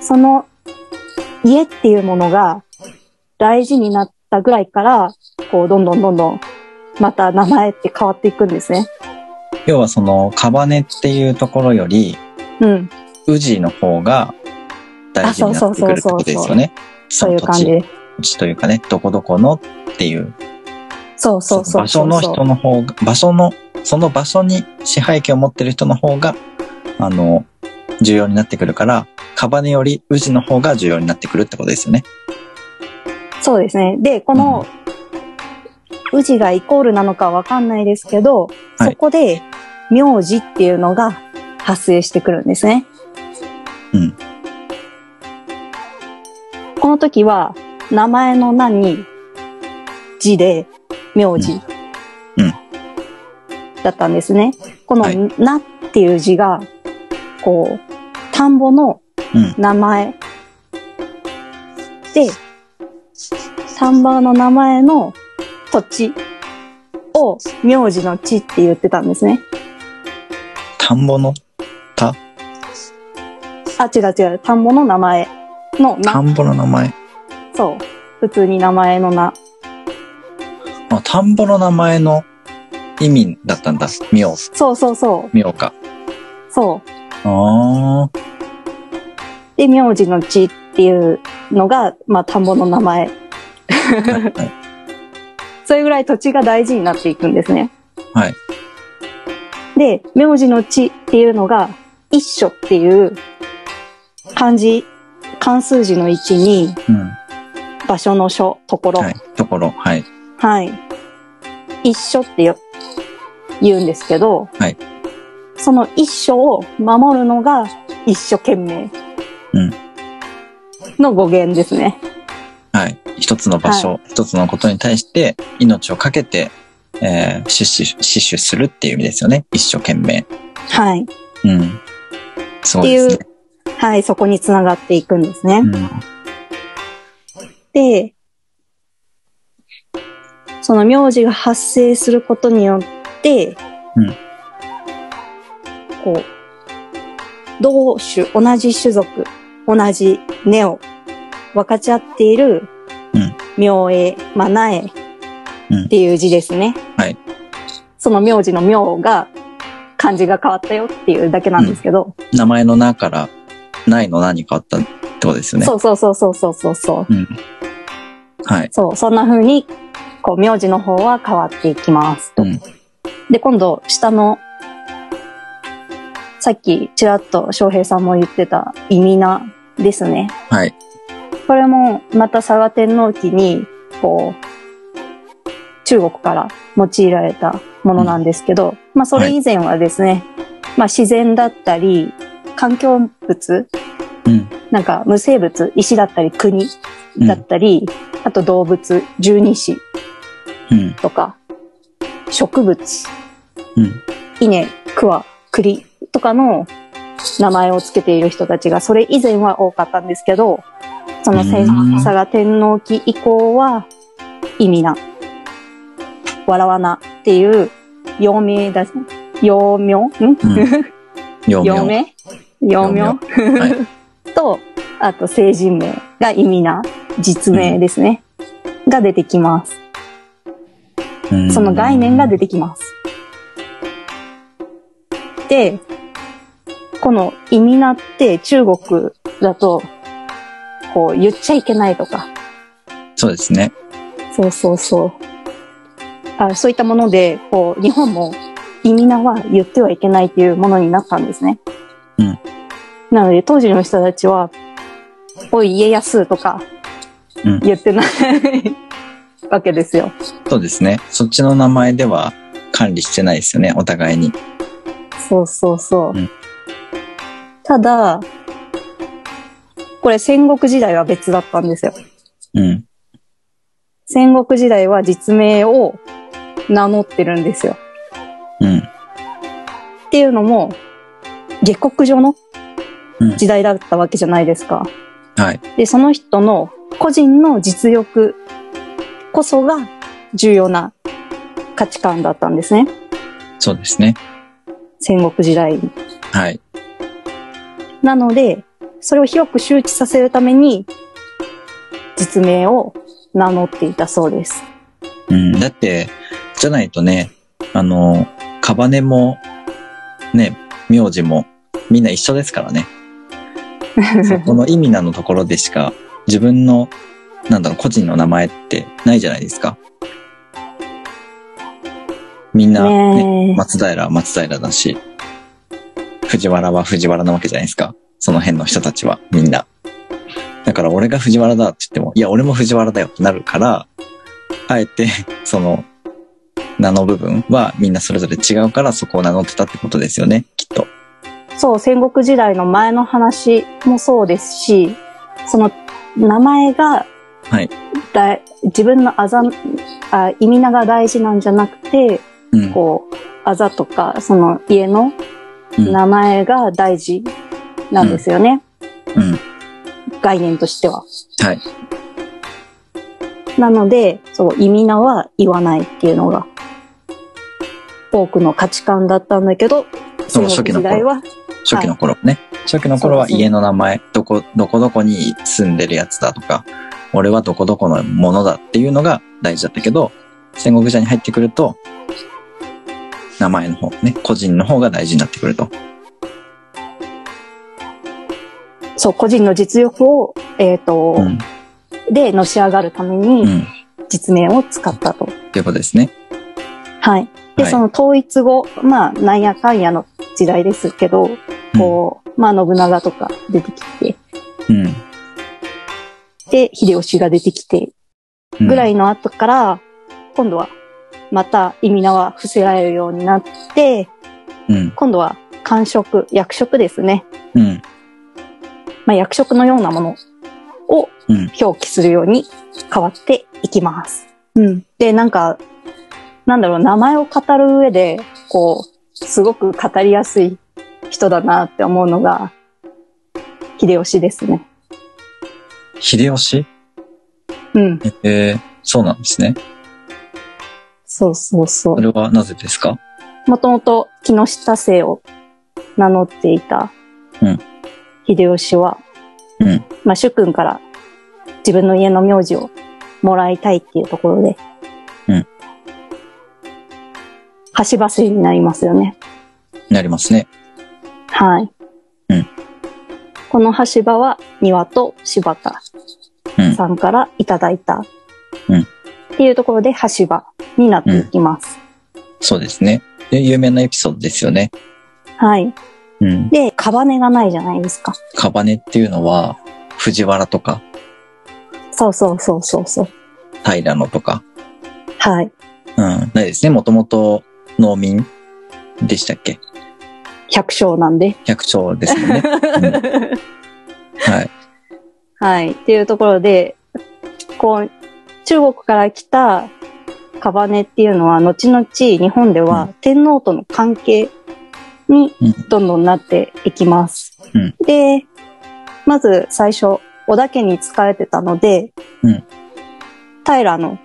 その家っていうものが大事になったぐらいから、こう、どんどんどんどん、また名前って変わっていくんですね。要はその、カバネっていうところより、うん。宇治の方が大事になってくるってことですよね。そういう感じで。土地というかね、どこどこのっていう。そうそうそう場所の人の方が、場所の、その場所に支配権を持ってる人の方が、あの、重要になってくるから、カバネより宇治の方が重要になってくるってことですよね。そうですね。で、この、宇治がイコールなのかわかんないですけど、はいそこで、名字っていうのが発生してくるんですね。うん。この時は、名前の名に、字で、名字。うんうんだったんですね。この、はいなっていう字が、こう、田んぼのうん名前。で、田んぼの名前の土地を名字の地って言ってたんですね。田んぼの田？あ、違う違う。田んぼの名前のな。田んぼの名前。そう。普通に名前の名。あ、田んぼの名前の意味だったんだ。妙。そうそうそう。妙か。そう。ああ。で、名字の地っていうのが、まあ、田んぼの名前。それぐらい土地が大事になっていくんですね。はい。で、名字の地っていうのが、一緒っていう漢字、漢数字の位置に、うん。場所の所、ところ。はい。ところ。はい。はい。一緒ってよ言うんですけど、はいその一緒を守るのが一生懸命うんの語源ですね。はい。一つの場所、一つのことに対して命をかけて、えー、死守、死守するっていう意味ですよね。一生懸命。はい。うん。そうですね。はい、そこにつながっていくんですね。うん。で、その名字が発生することによって、うんこう、同種、同じ種族、同じ根を分かち合っているうん、名絵、まあ、苗うんっていう字ですね。はいその名字の名が漢字が変わったよっていうだけなんですけど、名前の名から、ないの名に変わったってことですよね。そうそうそうそうそうそうそう。うん。はい。そう、そんな風に、こう、名字の方は変わっていきますと。うんで、今度、下の、さっき、ちらっと翔平さんも言ってた、意味なですね。はい。これも、また佐賀天皇記に、こう、中国から用いられたものなんですけど、まあ、それ以前はですね、まあ、自然だったり、環境物、うん。なんか無生物、石だったり国だったり、あと動物、十二支うん。とか、植物、うん。稲、桑、栗とかの名前をつけている人たちが、それ以前は多かったんですけど、その千うん佐賀天皇記以降は、意味な、笑わなっていう、幼名だ、幼名ん幼幼名。名幼名はと、あと成人名が意味な、実名ですね。が出てきます。うんその概念が出てきます。で、この意味なって中国だと、こう言っちゃいけないとか、そうですね。そうそうそう。あそういったもので、こう、日本も意味なは言ってはいけないっていうものになったんですね。うんなので、当時の人たちは、おい、家康とかうん、言ってない、わけですよ。そうですね。そっちの名前では管理してないですよね。お互いに。そうそうそう。うんただ、これ戦国時代は別だったんですよ。うん。戦国時代は実名を名乗ってるんですよ。うん。っていうのも、下克上のうん時代だったわけじゃないですか。はい。で、その人の個人の実力こそが重要な価値観だったんですね。そうですね。戦国時代に。はい。なので、それを広く周知させるために、実名を名乗っていたそうです。うん。だって、じゃないとね、あの、カバネも、ね、名字も、みんな一緒ですからね。そこの意味なのところでしか、自分の、なんだろう、個人の名前ってないじゃないですか。みんな、ね、ねえ松平は松平だし、藤原は藤原なわけじゃないですか。その辺の人たちは、みんな。だから俺が藤原だって言っても、いや、俺も藤原だよってなるから、あえて、その、名の部分はみんなそれぞれ違うからそこを名乗ってたってことですよね、きっと。そう、戦国時代の前の話もそうですし、その名前が、はいだい自分のあざあ、意味名が大事なんじゃなくて、うん。こう、あざとか、その家のうん名前が大事なんですよね。うん。概念としては。はい。なので、そう、意味名は言わないっていうのが、多くの価値観だったんだけど、そう戦国時代は、初期の頃ね。初期の頃は家の名前、どこ、どこどこに住んでるやつだとか、俺はどこどこのものだっていうのが大事だったけど、戦国時代に入ってくると、名前の方ね、個人の方が大事になってくると。そう、個人の実力を、えっ、と、うん。で、のし上がるためうに、ん。実名を使ったと。ということですね。はい。で、はいその統一後、まあ、なんやかんやの時代ですけど、こう、まあ、信長とか出てきて、うん。で、秀吉が出てきて、うん。ぐらいの後から、今度は、また意味名は伏せられるようになって、うん。今度は官職、役職ですね。うん。まあ、役職のようなものをうん。表記するように変わっていきます。うん。で、なんか、なんだろう、名前を語る上で、こう、すごく語りやすい人だなって思うのが、秀吉ですね。秀吉？うん。えー、そうなんですね。そうそうそそれはなぜですか？う。もともと木下姓を名乗っていたうん、秀吉は、うん。まあ、主君から自分の家の名字をもらいたいっていうところで、橋場姓になりますよね。なりますね。はい。うんこの橋場は庭と柴田うんさんからいただいた。うんっていうところで橋場になっていきます。そうですね。で、有名なエピソードですよね。はい。うん。で、カバネがないじゃないですか。カバネっていうのは、藤原とか、そうそうそうそうそう。平野とか、はい。うん。ないですね。もともと農民でしたっけ？百姓なんで。百姓ですも んね。はい。はい。っていうところで、こう、中国から来たカバネっていうのは、後々日本では天皇との関係にうんどんどんなっていきます。うんで、まず最初、織田家に仕えてたので、うん平の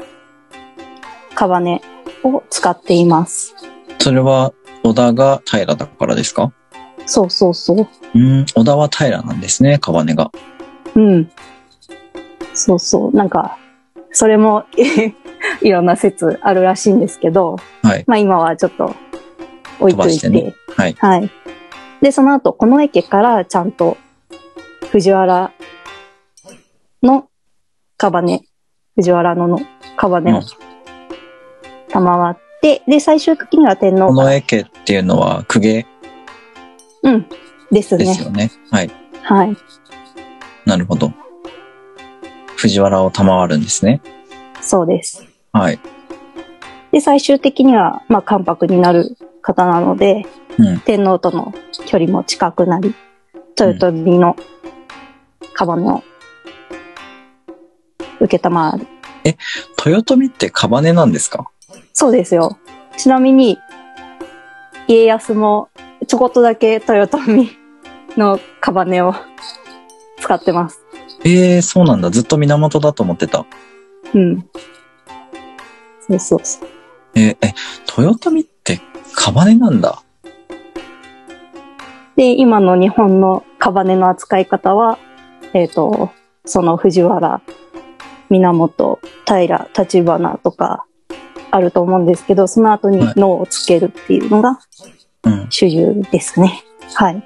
カバネを使っています。それは、織田が平だからですか？そうそうそう。うん。織田は平なんですね、カバネが。うん。そうそう。なんか、それも いろんな説あるらしいんですけど、はい。まあ今はちょっと置いといて。てねはい。はい。で、その後、この家からちゃんと藤原のカバネ、藤原ののカバネをうん賜って、で、最終的には天皇から、この絵家っていうのは公家？うん、ですね。ですよね。はい。はい。なるほど。藤原を賜るんですね。そうです。はい。で、最終的には、まあ、関白になる方なので、うん。天皇との距離も近くなり、豊臣のカバネを受けたまわる。豊臣ってカバネなんですか？そうですよ。ちなみに、家康もちょこっとだけ豊臣 のカバネを使ってます。ええー、そうなんだ。ずっと源だと思ってた。うん。そうそうそう。えーえ、豊臣ってカバネなんだ。で、今の日本のカバネの扱い方は、えっ、と、その藤原、源、平、立花とかあると思うんですけど、その後にはい脳をつけるっていうのがうん。主流ですね。はい。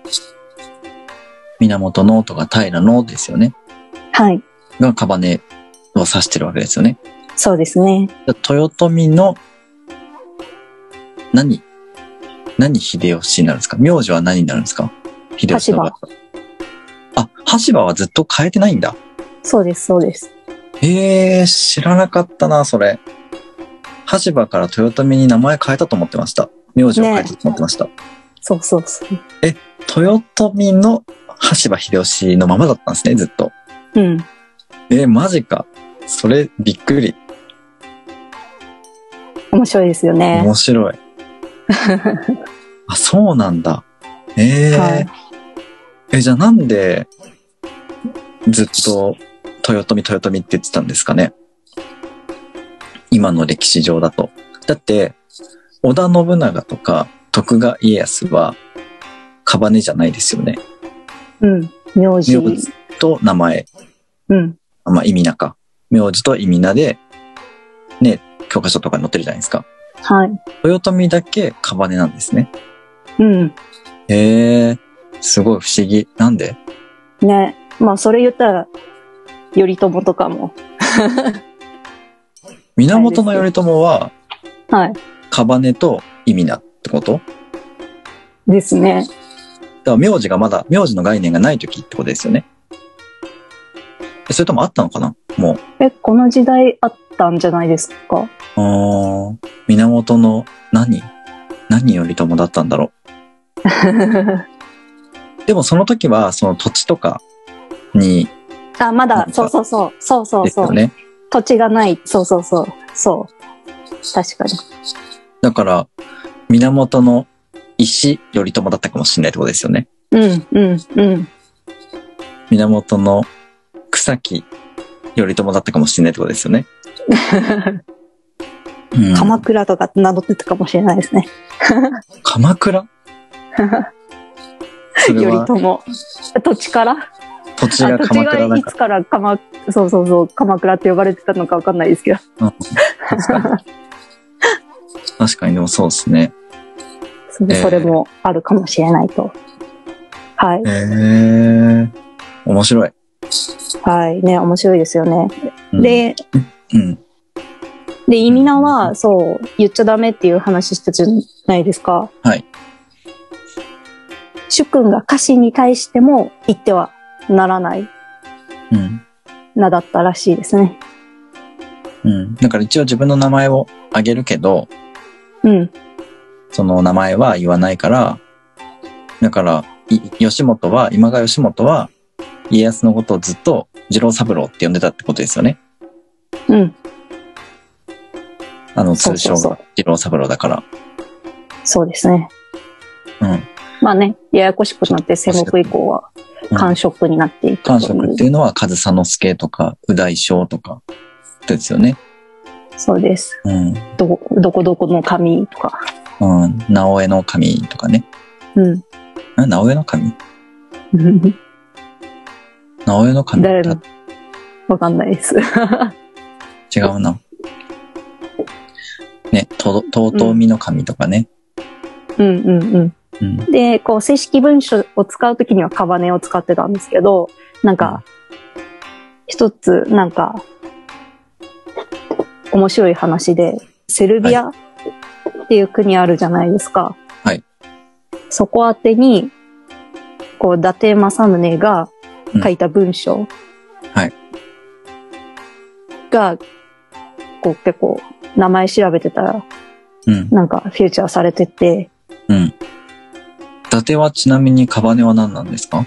源のとか平のですよね。はい。がカバネを指してるわけですよね。そうですね。豊臣の、何何秀吉になるんですか？名字は何になるんですか？秀吉の場合あ、羽柴はずっと変えてないんだ。そうです、そうです。ええー、知らなかったな、それ。羽柴から豊臣に名前変えたと思ってました。名字を変えたと思ってました。そうそうそう。豊臣の羽柴秀吉のままだったんですね、ずっと。うん。えー、マジか。それ、びっくり。面白いですよね。面白い。あ、そうなんだ。ええーはいえ、じゃあなんで、ずっと豊臣豊臣って言ってたんですかね？今の歴史上だと。だって、織田信長とか徳川家康は、カバネじゃないですよね。うん。名字。名字と名前。うん。まあ、意味なか。名字と意味名で、ね、教科書とかに載ってるじゃないですか。はい。豊臣だけカバネなんですね。うん。へえ、すごい不思議。なんで？ね。まあ、それ言ったら、頼朝とかも。源頼朝は、はい。カバネと意味名ってこと？ですね。だから名字がまだ、名字の概念がない時ってことですよね。えそれともあったのかな？もう。え、この時代あったんじゃないですか？あー源の何？何頼朝だったんだろう？でもその時は、その土地とかに、あ、まだ、そうそうそう。そうそうそう。ですよね。土地がない。そうそうそう。そう。確かに。だから、源の石頼朝だったかもしれないってことですよね。うん、うん、うん。源の草木頼朝だったかもしれないってことですよね。うん鎌倉とか名乗ってたかもしれないですね。鎌倉？頼朝。土地から？土地が鎌倉だいつから鎌、そうそうそう、鎌倉って呼ばれてたのかわかんないですけど。ら。うん確かに。確かにでもそうですね。それえーそれもあるかもしれないと。はい。へえ。面白い。はい。ね、面白いですよね。うん、で、うん。で、意味名は、そう、言っちゃダメっていう話したじゃないですか。はい。主君が家臣に対しても言ってはならないうん。名だったらしいですね。うん。だから一応自分の名前をあげるけど、うん。その名前は言わないから、だから、い吉本は、今川義元は、家康のことをずっと次郎三郎って呼んでたってことですよね。うん。あの、通称が次郎三郎だから。そうですね。うん。まあね、ややこしくなって戦国以降はうん官職になっていくと官いう。職っていうのは、上総之助とか、右大将とか、ですよね。そうです。うん。どこ、どこどこの神とか。うん。直江の神とかね。うん。あ直江の神直江の神誰の？わかんないです。違うな。ね、と、とうとうみの神とかね。うんうんうん。うん。で、こう、正式文書を使うときにはカバネを使ってたんですけど、なんか、一つ、なんか、面白い話で、セルビアっていう国あるじゃないですか。はい。そこ宛てに、こう、伊達政宗が書いた文章。はい。が、こう、結構、名前調べてたら、うん。なんか、フューチャーされてて、うん。伊達はちなみにカバネは何なんですか？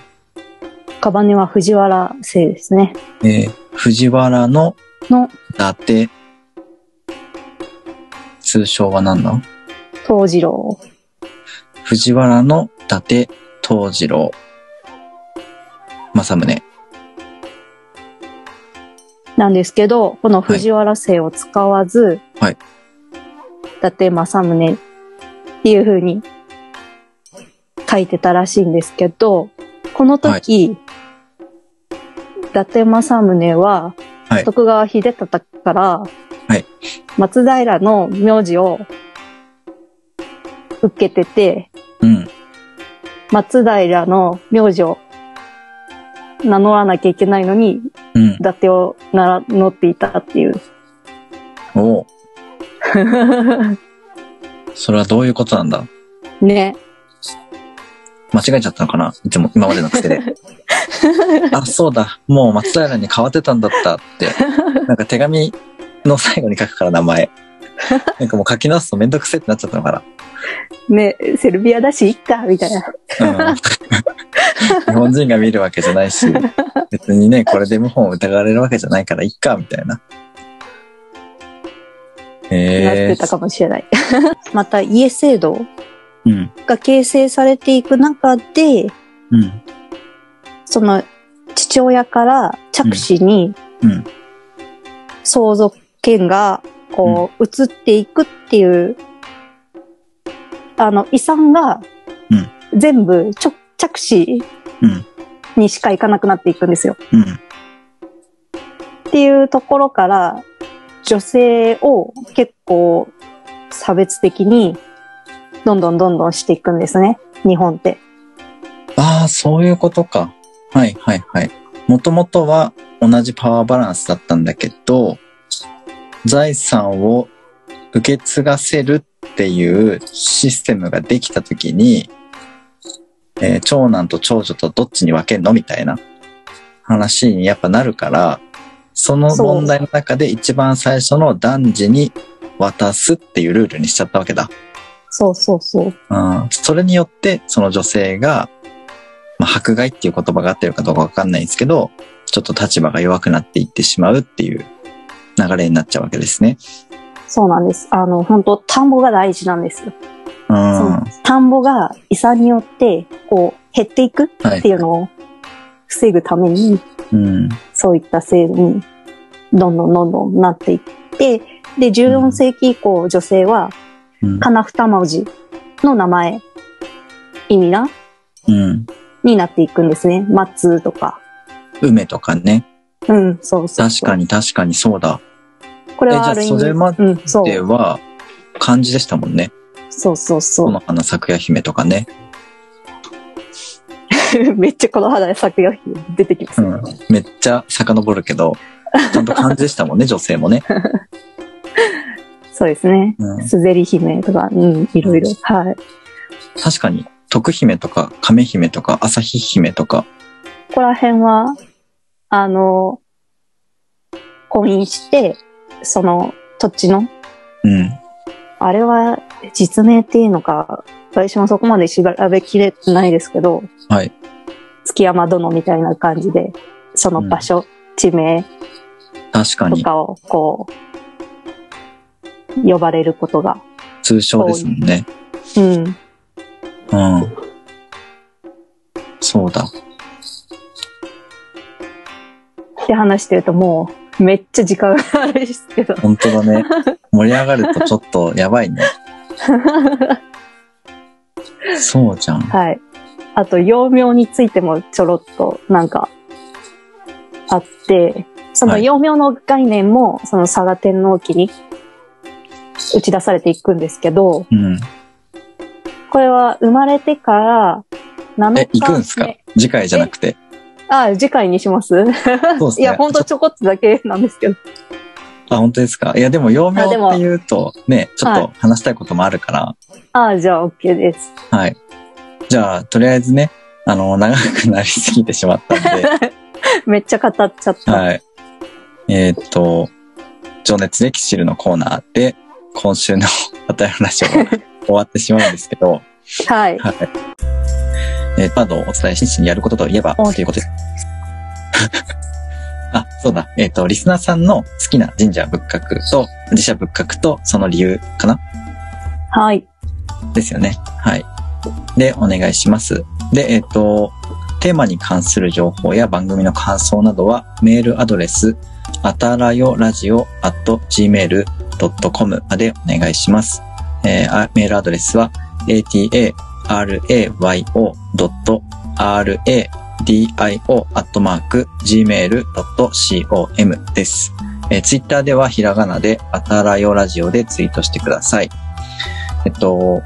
カバネは藤原姓ですね。えー、藤原のの伊達。通称は何だ東次郎。藤原の伊達東次郎。政宗。なんですけど、この藤原姓を使わず、はい伊達政宗っていう風に書いてたらしいんですけど、この時、伊達政宗は、はい徳川秀忠から、はい松平の名字を受けてて、うん。松平の名字を名乗らなきゃいけないのに、うん伊。達を名乗っていたっていう。おう それはどういうことなんだ？ね。間違えちゃったのかな？いつも、今までの癖で。あ、そうだ。もう松平に変わってたんだったって。なんか手紙の最後に書くから名前。なんかもう書き直すとめんどくせえってなっちゃったのかね、セルビアだし、いっか、みたいな。な。うん、日本人が見るわけじゃないし、別にね、これで謀反を疑われるわけじゃないからいっか、みたいな。なっへえてたかもしれない。また、家制度？うん。が形成されていく中で、うん。その、父父親から着手にうん。相続権が、こう、移っていくっていう、あの、遺産が、全部、ちょ、着手うん。にしか行かなくなっていくんですよ。うん。っていうところから、女性を結構差別的に、どんどんどんどんしていくんですね。日本って。ああ、そういうことか。はいはいはい。もともとは同じパワーバランスだったんだけど、財産を受け継がせるっていうシステムができたときに、えー長男と長女とどっちに分けんのみたいな話にやっぱなるから、その問題の中で一番最初の男児に渡すっていうルールにしちゃったわけだ。そうそうそう。うん、それによって、その女性が、まあ、迫害っていう言葉が合ってるかどうかわかんないんですけど、ちょっと立場が弱くなっていってしまうっていう流れになっちゃうわけですね。そうなんです。あの、本当田んぼが大事なんですよ。うん。田んぼが遺産によって、こう、減っていくっていうのを防ぐために、うん。そういった制度に、どんどんどんどんなっていって、で、14世紀以降、女性は、うん。かなふた文字の名前、意味な、うん。になっていくんですね。松とか。梅とかね。うん、そうそう。確かに確かにそうだ。これはある意味。それま。では、漢字でしたもんね。そうそうそこの花咲夜姫とかね。う。めっちゃこの肌で咲くよ出てきます。うん。めっちゃ遡るけど、ちゃんと漢字でしたもんね、女性もね。そうですね。うん。すぜり姫とか、うん、いろいろ。はい。確かに、徳姫とか、亀姫とか、朝日姫とか。ここら辺は、あの、婚姻して、その土地の、うん。あれは実名っていうのか、私もそこまで調べきれてないですけど、はい。月山殿みたいな感じで、その場所、地名確かに、とかをこう、呼ばれることが。通称ですもんね。うん。うん。そうだ。って話してるともう、めっちゃ時間があるんですけど。本当だね。盛り上がるとちょっとやばいね。そうじゃん。はい。あと、幼名についてもちょろっとなんかあって、そのはい幼名の概念も、その佐賀天皇期に打ち出されていくんですけど、うん。これは生まれてから7日え、行くんすか？目次回じゃなくて？あ、次回にしますそうですね。いや、ほんとちょこっとだけなんですけど。あ、本当ですか？いや、でも、幼名あでもって言うと、ね、ちょっと話したいこともあるから、あ、じゃあ OK です。はい。じゃあ、とりあえずね、あの、長くなりすぎてしまったんで、めっちゃ語っちゃった。はい。えーっと、情熱でキシルのコーナーで、今週の お便り話は終わってしまうんですけど、はい。はい。えー、カードをお伝えしにやることといえば、おということです。あ、そうだ。えっ、と、リスナーさんの好きな神社仏閣と、自社仏閣とその理由かな？はい。ですよね。はい。で、お願いします。で、えっ、と、テーマに関する情報や番組の感想などは、メールアドレス、あたらよラジオ at gmail.com までお願いします。えーあメールアドレスは、atarayo.radio.gmail.com です。えー、ツイッターではひらがなで、あたらよラジオでツイートしてください。えっと、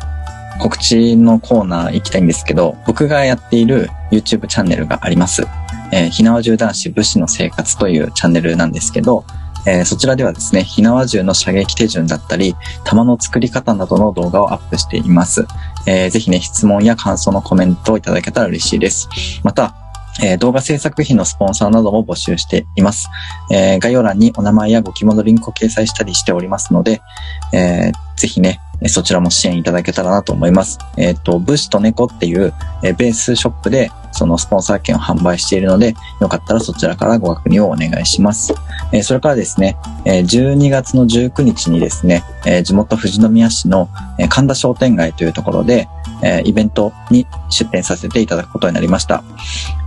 告知のコーナー行きたいんですけど、僕がやっている YouTube チャンネルがあります。えー、ひなわ銃男子武士の生活というチャンネルなんですけど、えーそちらではですね、火縄銃の射撃手順だったり、弾の作り方などの動画をアップしています。えーぜひね、質問や感想のコメントをいただけたら嬉しいです。また、えー動画制作費のスポンサーなども募集しています。えー概要欄にお名前やご希望のリンクを掲載したりしておりますので、えーぜひね、そちらも支援いただけたらなと思います。えっ、と、武士と猫っていう、えベースショップで、そのスポンサー券を販売しているので、よかったらそちらからご確認をお願いします。えそれからですね、え12月の19日にですね、え地元富士宮市の神田商店街というところで、えイベントに出展させていただくことになりました。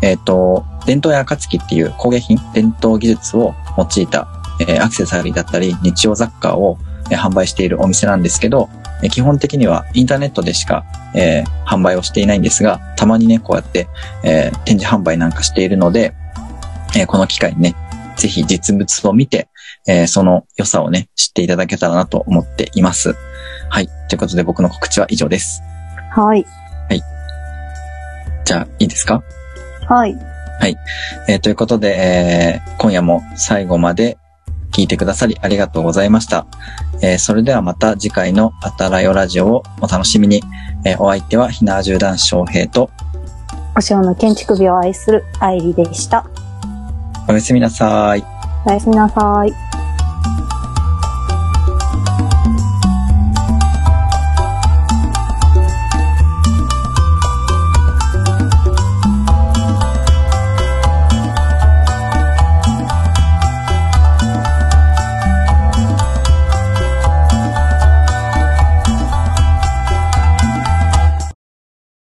えっ、と、伝統や暁っていう工芸品、伝統技術を用いた、えアクセサリーだったり、日用雑貨を、販売しているお店なんですけど、え基本的にはインターネットでしか、えー販売をしていないんですが、たまにね、こうやって、えー展示販売なんかしているので、えーこの機会にね、ぜひ実物を見て、えーその良さをね、知っていただけたらなと思っています。はい。ということで僕の告知は以上です。はい。じゃあ、いいですか？はい。えーということで、えー今夜も最後まで聞いてくださりありがとうございました。えーそれではまた次回のあたらよラジオをお楽しみに。えーお相手はひなじゅう男子翔平と、お塩の建築美を愛する愛理でした。おやすみなさい。おやすみなさい。